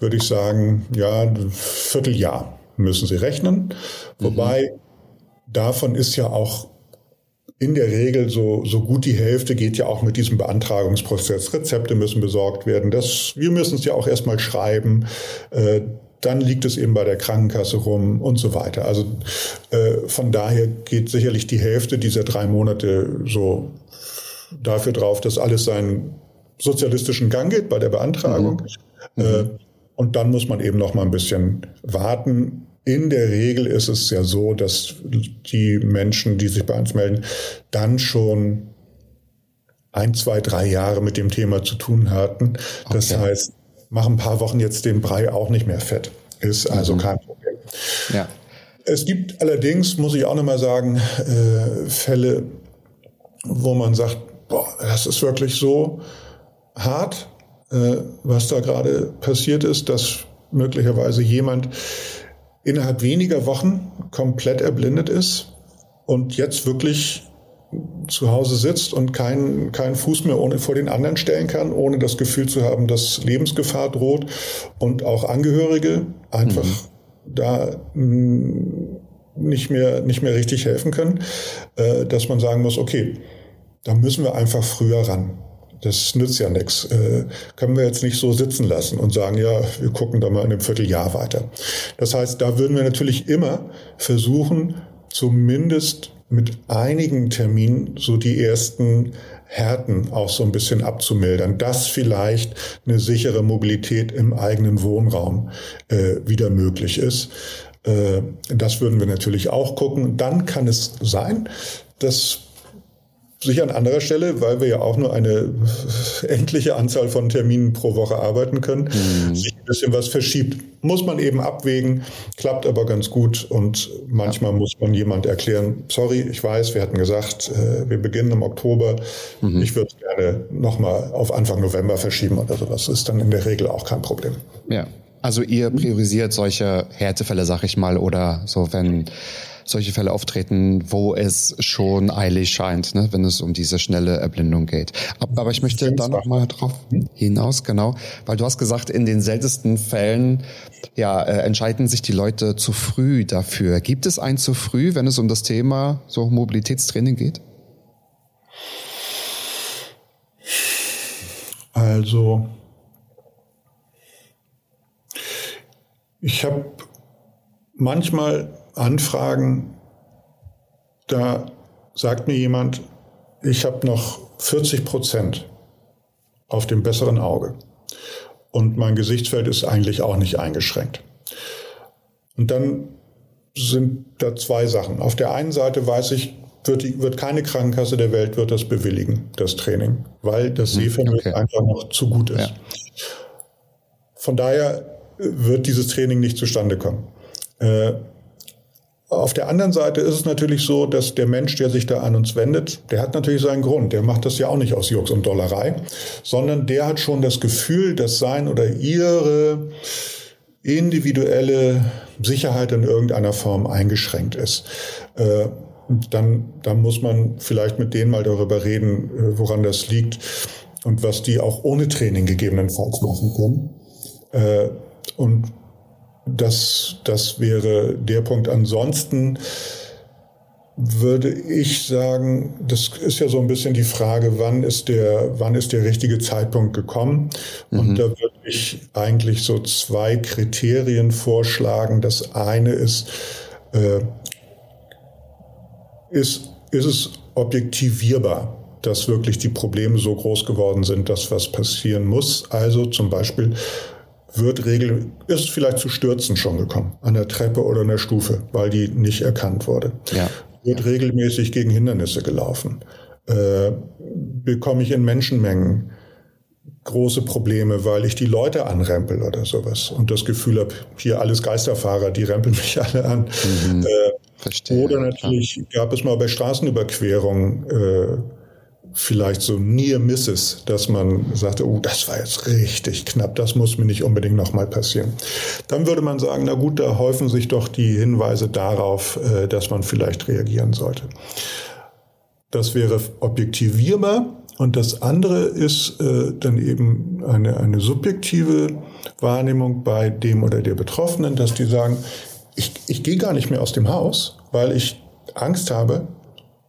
würde ich sagen, ja, Vierteljahr müssen Sie rechnen. Wobei mhm. davon ist ja auch in der Regel so, so gut die Hälfte geht ja auch mit diesem Beantragungsprozess. Rezepte müssen besorgt werden. Das, wir müssen es ja auch erstmal schreiben. Dann liegt es eben bei der Krankenkasse rum und so weiter. Also äh, von daher geht sicherlich die Hälfte dieser drei Monate so dafür drauf, dass alles seinen sozialistischen Gang geht bei der Beantragung. Mhm. Äh, mhm. und dann muss man eben noch mal ein bisschen warten. In der Regel ist es ja so, dass die Menschen, die sich bei uns melden, dann schon ein, zwei, drei Jahre mit dem Thema zu tun hatten. Das okay. heißt, mach ein paar Wochen jetzt den Brei auch nicht mehr fett. Ist also mhm. kein Problem. Ja. Es gibt allerdings, muss ich auch nochmal sagen, äh, Fälle, wo man sagt, boah, das ist wirklich so hart, äh, was da gerade passiert ist, dass möglicherweise jemand innerhalb weniger Wochen komplett erblindet ist und jetzt wirklich zu Hause sitzt und keinen keinen Fuß mehr ohne, vor den anderen stellen kann, ohne das Gefühl zu haben, dass Lebensgefahr droht und auch Angehörige einfach mhm. da mm, nicht mehr, nicht mehr richtig helfen können, äh, dass man sagen muss, okay, da müssen wir einfach früher ran. Das nützt ja nichts. Äh, können wir jetzt nicht so sitzen lassen und sagen, ja, wir gucken da mal in einem Vierteljahr weiter. Das heißt, da würden wir natürlich immer versuchen, zumindest mit einigen Terminen so die ersten Härten auch so ein bisschen abzumildern, dass vielleicht eine sichere Mobilität im eigenen Wohnraum äh, wieder möglich ist. Äh, das würden wir natürlich auch gucken. Dann kann es sein, dass sich an anderer Stelle, weil wir ja auch nur eine endliche Anzahl von Terminen pro Woche arbeiten können, mhm. sich ein bisschen was verschiebt. Muss man eben abwägen, klappt aber ganz gut und manchmal ja. muss man jemand erklären, sorry, ich weiß, wir hatten gesagt, äh, wir beginnen im Oktober, mhm. ich würde es gerne nochmal auf Anfang November verschieben oder so. Das ist dann in der Regel auch kein Problem. Ja, also ihr priorisiert solche Härtefälle, sag ich mal, oder so, wenn solche Fälle auftreten, wo es schon eilig scheint, ne, wenn es um diese schnelle Erblindung geht. Aber ich möchte da noch mal drauf hinaus, genau, weil du hast gesagt, in den seltensten Fällen ja, äh, entscheiden sich die Leute zu früh dafür. Gibt es ein zu früh, wenn es um das Thema so Mobilitätstraining geht? Also, ich habe manchmal Anfragen, da sagt mir jemand, ich habe noch 40 Prozent auf dem besseren Auge und mein Gesichtsfeld ist eigentlich auch nicht eingeschränkt. Und dann sind da zwei Sachen. Auf der einen Seite weiß ich, wird, die, wird keine Krankenkasse der Welt wird das bewilligen, das Training, weil das hm, Sehvermögen okay. einfach noch zu gut ist. Ja. Von daher wird dieses Training nicht zustande kommen. Äh, auf der anderen Seite ist es natürlich so, dass der Mensch, der sich da an uns wendet, der hat natürlich seinen Grund. Der macht das ja auch nicht aus Jux und Dollerei, sondern der hat schon das Gefühl, dass sein oder ihre individuelle Sicherheit in irgendeiner Form eingeschränkt ist. Äh, dann, dann muss man vielleicht mit denen mal darüber reden, äh, woran das liegt und was die auch ohne Training gegebenenfalls machen können. Äh, und das, das wäre der Punkt. Ansonsten würde ich sagen, das ist ja so ein bisschen die Frage, wann ist der, wann ist der richtige Zeitpunkt gekommen? Und mhm. da würde ich eigentlich so zwei Kriterien vorschlagen. Das eine ist, äh, ist, ist es objektivierbar, dass wirklich die Probleme so groß geworden sind, dass was passieren muss? Also zum Beispiel wird regel ist vielleicht zu Stürzen schon gekommen an der Treppe oder an der Stufe, weil die nicht erkannt wurde. Ja wird regelmäßig gegen Hindernisse gelaufen. Äh, bekomme ich in Menschenmengen große Probleme, weil ich die Leute anrempel oder sowas und das Gefühl habe, hier alles Geisterfahrer, die rempeln mich alle an. Mhm. Äh, Verstehe, oder natürlich ja. gab es mal bei Straßenüberquerungen äh, vielleicht so Near Misses, dass man sagte, oh, das war jetzt richtig knapp, das muss mir nicht unbedingt nochmal passieren. Dann würde man sagen, na gut, da häufen sich doch die Hinweise darauf, äh, dass man vielleicht reagieren sollte. Das wäre objektivierbar. Und das andere ist äh, dann eben eine, eine subjektive Wahrnehmung bei dem oder der Betroffenen, dass die sagen, ich, ich gehe gar nicht mehr aus dem Haus, weil ich Angst habe,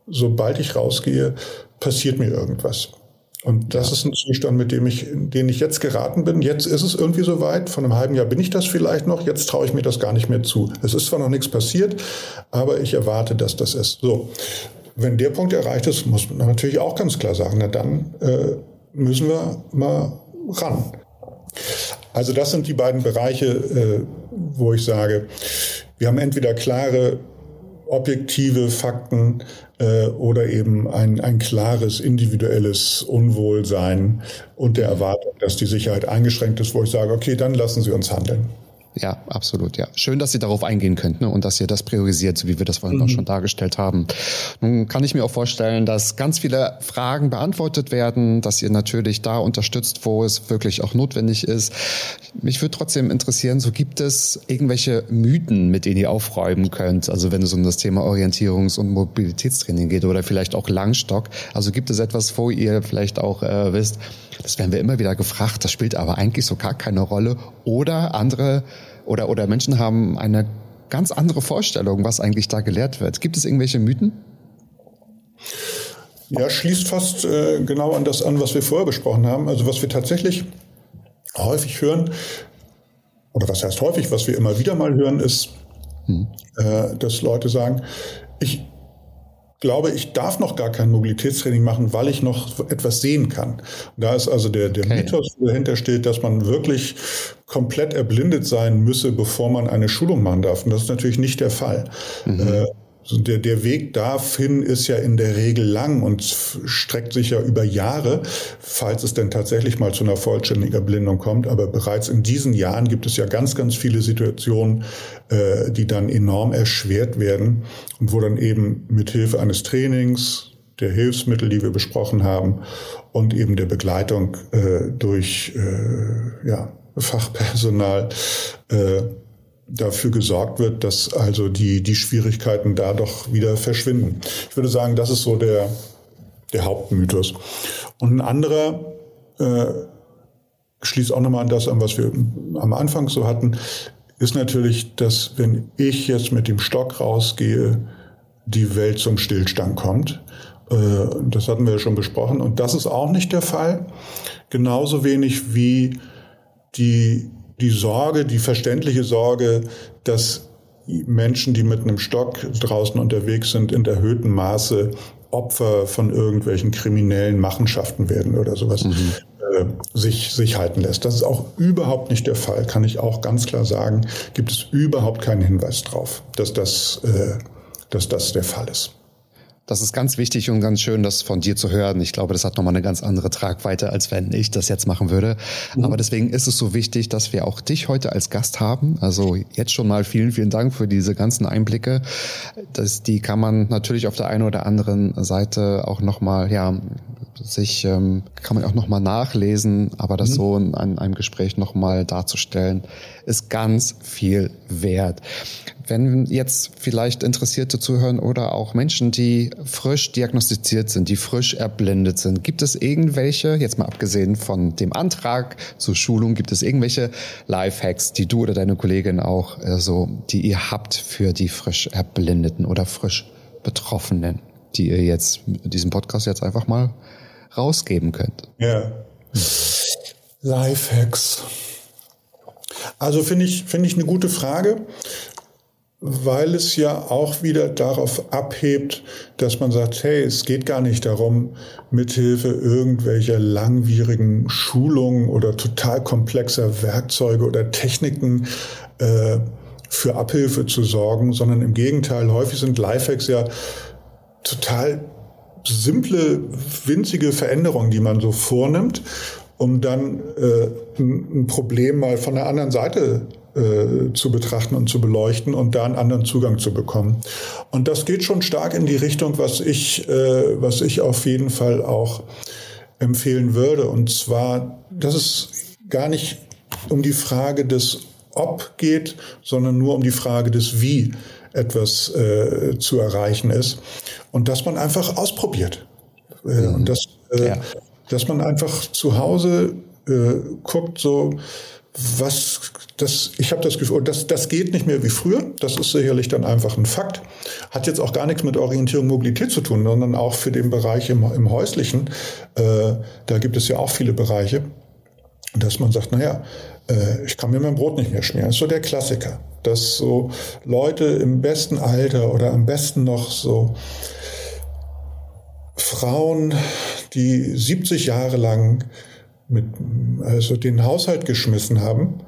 sobald ich rausgehe, passiert mir irgendwas. Und das ja. ist ein Zustand, mit dem ich, in den ich jetzt geraten bin. Jetzt ist es irgendwie soweit. Von einem halben Jahr bin ich das vielleicht noch. Jetzt traue ich mir das gar nicht mehr zu. Es ist zwar noch nichts passiert, aber ich erwarte, dass das ist. So. Wenn der Punkt erreicht ist, muss man natürlich auch ganz klar sagen, na dann äh, müssen wir mal ran. Also das sind die beiden Bereiche, äh, wo ich sage, wir haben entweder klare objektive Fakten äh, oder eben ein, ein klares individuelles Unwohlsein und der Erwartung, dass die Sicherheit eingeschränkt ist, wo ich sage, okay, dann lassen Sie uns handeln. Ja, absolut, ja. Schön, dass Sie darauf eingehen könnt ne? und dass ihr das priorisiert, so wie wir das vorhin mhm. auch schon dargestellt haben. Nun kann ich mir auch vorstellen, dass ganz viele Fragen beantwortet werden, dass ihr natürlich da unterstützt, wo es wirklich auch notwendig ist. Mich würde trotzdem interessieren, so gibt es irgendwelche Mythen, mit denen ihr aufräumen könnt, also wenn es um das Thema Orientierungs- und Mobilitätstraining geht oder vielleicht auch Langstock. Also gibt es etwas, wo ihr vielleicht auch äh, wisst, das werden wir immer wieder gefragt, das spielt aber eigentlich so gar keine Rolle. Oder andere oder, oder Menschen haben eine ganz andere Vorstellung, was eigentlich da gelehrt wird. Gibt es irgendwelche Mythen? Ja, schließt fast äh, genau an das an, was wir vorher besprochen haben. Also was wir tatsächlich häufig hören, oder was heißt häufig, was wir immer wieder mal hören, ist, hm. äh, dass Leute sagen, ich, glaube, ich darf noch gar kein Mobilitätstraining machen, weil ich noch etwas sehen kann. Da ist also der, der okay. Mythos, der dahinter steht, dass man wirklich komplett erblindet sein müsse, bevor man eine Schulung machen darf. Und das ist natürlich nicht der Fall. Mhm. Äh, der, der Weg dahin ist ja in der Regel lang und streckt sich ja über Jahre, falls es denn tatsächlich mal zu einer vollständigen Erblindung kommt. Aber bereits in diesen Jahren gibt es ja ganz, ganz viele Situationen, äh, die dann enorm erschwert werden und wo dann eben mit Hilfe eines Trainings, der Hilfsmittel, die wir besprochen haben, und eben der Begleitung äh, durch äh, ja, Fachpersonal äh, dafür gesorgt wird, dass also die, die Schwierigkeiten da doch wieder verschwinden. Ich würde sagen, das ist so der, der Hauptmythos. Und ein anderer äh, schließt auch nochmal an das an, was wir am Anfang so hatten, ist natürlich, dass wenn ich jetzt mit dem Stock rausgehe, die Welt zum Stillstand kommt. Äh, das hatten wir ja schon besprochen. Und das ist auch nicht der Fall. Genauso wenig wie die die Sorge, die verständliche Sorge, dass Menschen, die mit einem Stock draußen unterwegs sind, in erhöhtem Maße Opfer von irgendwelchen kriminellen Machenschaften werden oder sowas, mhm. äh, sich, sich halten lässt. Das ist auch überhaupt nicht der Fall, kann ich auch ganz klar sagen. Gibt es überhaupt keinen Hinweis drauf, dass das, äh, dass das der Fall ist. Das ist ganz wichtig und ganz schön, das von dir zu hören. Ich glaube, das hat nochmal eine ganz andere Tragweite, als wenn ich das jetzt machen würde. Mhm. Aber deswegen ist es so wichtig, dass wir auch dich heute als Gast haben. Also jetzt schon mal vielen, vielen Dank für diese ganzen Einblicke. Das, die kann man natürlich auf der einen oder anderen Seite auch nochmal, ja, sich, ähm, kann man auch nochmal nachlesen, aber das mhm. so in, in einem Gespräch nochmal darzustellen, ist ganz viel wert. Wenn jetzt vielleicht Interessierte zuhören oder auch Menschen, die frisch diagnostiziert sind, die frisch erblindet sind, gibt es irgendwelche, jetzt mal abgesehen von dem Antrag zur Schulung, gibt es irgendwelche Lifehacks, die du oder deine Kollegin auch äh, so, die ihr habt für die frisch Erblindeten oder frisch Betroffenen, die ihr jetzt mit diesem Podcast jetzt einfach mal rausgeben könnt? Ja. Lifehacks. Also finde ich, finde ich eine gute Frage, weil es ja auch wieder darauf abhebt, dass man sagt, hey, es geht gar nicht darum, mithilfe irgendwelcher langwierigen Schulungen oder total komplexer Werkzeuge oder Techniken äh, für Abhilfe zu sorgen, sondern im Gegenteil, häufig sind Lifehacks ja total simple, winzige Veränderungen, die man so vornimmt, um dann äh, ein Problem mal von der anderen Seite äh, zu betrachten und zu beleuchten und da einen anderen Zugang zu bekommen. Und das geht schon stark in die Richtung, was ich, äh, was ich auf jeden Fall auch empfehlen würde. Und zwar, dass es gar nicht um die Frage des Ob geht, sondern nur um die Frage des Wie etwas äh, zu erreichen ist. Und dass man einfach ausprobiert. Äh, mhm. Und dass, äh, ja. dass man einfach zu Hause äh, guckt, so, was das, ich habe das Gefühl, das, das geht nicht mehr wie früher. Das ist sicherlich dann einfach ein Fakt. Hat jetzt auch gar nichts mit Orientierung Mobilität zu tun, sondern auch für den Bereich im, im Häuslichen. Äh, da gibt es ja auch viele Bereiche, dass man sagt, naja, äh, ich kann mir mein Brot nicht mehr schmieren. Das ist so der Klassiker. Dass so Leute im besten Alter oder am besten noch so Frauen, die 70 Jahre lang mit, also den Haushalt geschmissen haben,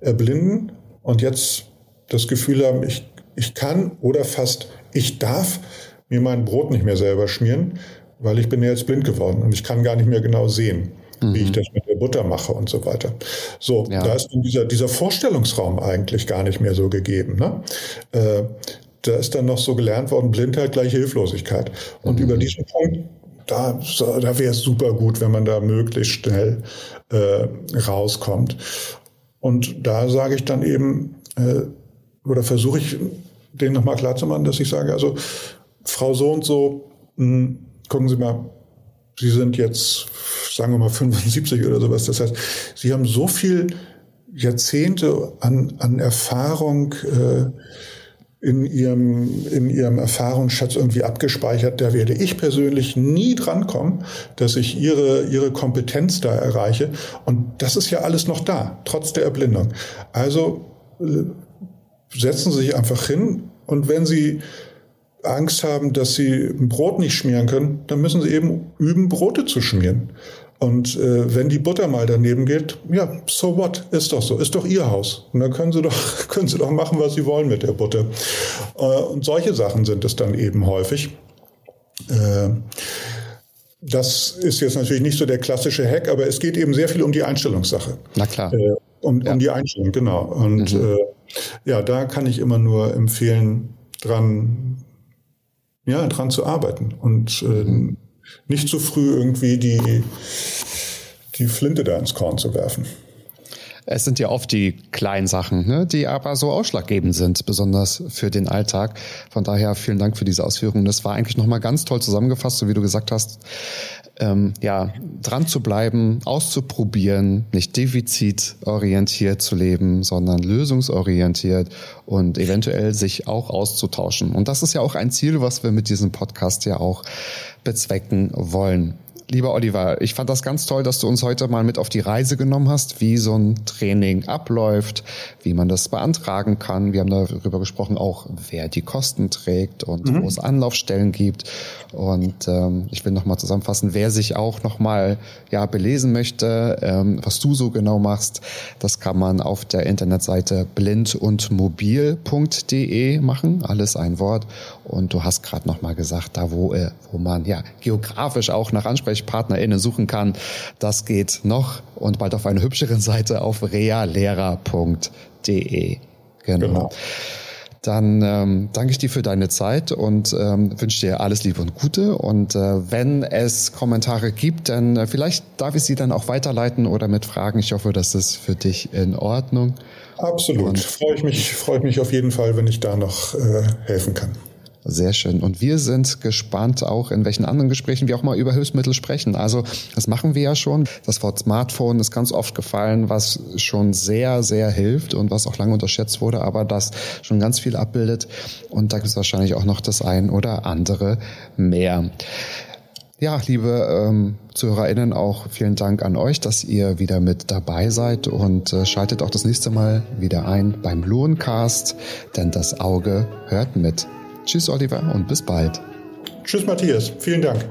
erblinden und jetzt das Gefühl haben, ich, ich kann oder fast ich darf mir mein Brot nicht mehr selber schmieren, weil ich bin ja jetzt blind geworden und ich kann gar nicht mehr genau sehen, mhm. wie ich mhm. das mit der Butter mache und so weiter. So, ja. da ist dieser, dieser Vorstellungsraum eigentlich gar nicht mehr so gegeben. Ne? Äh, da ist dann noch so gelernt worden, Blindheit gleich Hilflosigkeit. Und mhm. über diesen Punkt da, da wäre es super gut, wenn man da möglichst schnell äh, rauskommt. Und da sage ich dann eben, äh, oder versuche ich den nochmal klarzumachen, dass ich sage, also Frau so und so, mh, hm, gucken Sie mal, Sie sind jetzt, sagen wir mal, 75 oder sowas. Das heißt, Sie haben so viel Jahrzehnte an, an Erfahrung, äh, in ihrem, in ihrem Erfahrungsschatz irgendwie abgespeichert. Da werde ich persönlich nie drankommen, dass ich ihre, ihre Kompetenz da erreiche. Und das ist ja alles noch da, trotz der Erblindung. Also äh, setzen Sie sich einfach hin und wenn Sie Angst haben, dass Sie ein Brot nicht schmieren können, dann müssen Sie eben üben, Brote zu schmieren. Und äh, wenn die Butter mal daneben geht, ja, so what, ist doch so, ist doch ihr Haus. Und dann können sie doch, können sie doch machen, was sie wollen mit der Butter. Äh, und solche Sachen sind es dann eben häufig. Äh, das ist jetzt natürlich nicht so der klassische Hack, aber es geht eben sehr viel um die Einstellungssache. Na klar. Äh, um, ja. um die Einstellung, genau. Und mhm. äh, ja, da kann ich immer nur empfehlen, dran, ja, dran zu arbeiten und äh, mhm nicht zu früh irgendwie die, die Flinte da ins Korn zu werfen. Es sind ja oft die kleinen Sachen, ne, die aber so ausschlaggebend sind, besonders für den Alltag. Von daher vielen Dank für diese Ausführungen. Das war eigentlich nochmal ganz toll zusammengefasst, so wie du gesagt hast. Ähm, ja, dran zu bleiben, auszuprobieren, nicht defizitorientiert zu leben, sondern lösungsorientiert und eventuell sich auch auszutauschen. Und das ist ja auch ein Ziel, was wir mit diesem Podcast ja auch bezwecken wollen. Lieber Oliver, ich fand das ganz toll, dass du uns heute mal mit auf die Reise genommen hast, wie so ein Training abläuft, wie man das beantragen kann. Wir haben darüber gesprochen, auch wer die Kosten trägt und mhm. wo es Anlaufstellen gibt. Und ähm, ich will nochmal zusammenfassen, wer sich auch nochmal ja, belesen möchte, ähm, was du so genau machst, das kann man auf der Internetseite blindundmobil.de machen. Alles ein Wort. Und du hast gerade nochmal gesagt, da wo, äh, wo man ja geografisch auch nach Ansprechpartnern AnsprechpartnerInnen suchen kann. Das geht noch und bald auf einer hübscheren Seite auf realehrer.de. Genau. genau. Dann ähm, danke ich dir für deine Zeit und ähm, wünsche dir alles Liebe und Gute. Und äh, wenn es Kommentare gibt, dann äh, vielleicht darf ich sie dann auch weiterleiten oder mit Fragen. Ich hoffe, das ist für dich in Ordnung. Absolut. freue ich mich, freue ich mich auf jeden Fall, wenn ich da noch äh, helfen kann. Sehr schön. Und wir sind gespannt auch, in welchen anderen Gesprächen wir auch mal über Hilfsmittel sprechen. Also das machen wir ja schon. Das Wort Smartphone ist ganz oft gefallen, was schon sehr, sehr hilft und was auch lange unterschätzt wurde, aber das schon ganz viel abbildet. Und da gibt es wahrscheinlich auch noch das ein oder andere mehr. Ja, liebe ähm, ZuhörerInnen, auch vielen Dank an euch, dass ihr wieder mit dabei seid und äh, schaltet auch das nächste Mal wieder ein beim Lohncast, denn das Auge hört mit. Tschüss, Oliver, und bis bald. Tschüss, Matthias. Vielen Dank.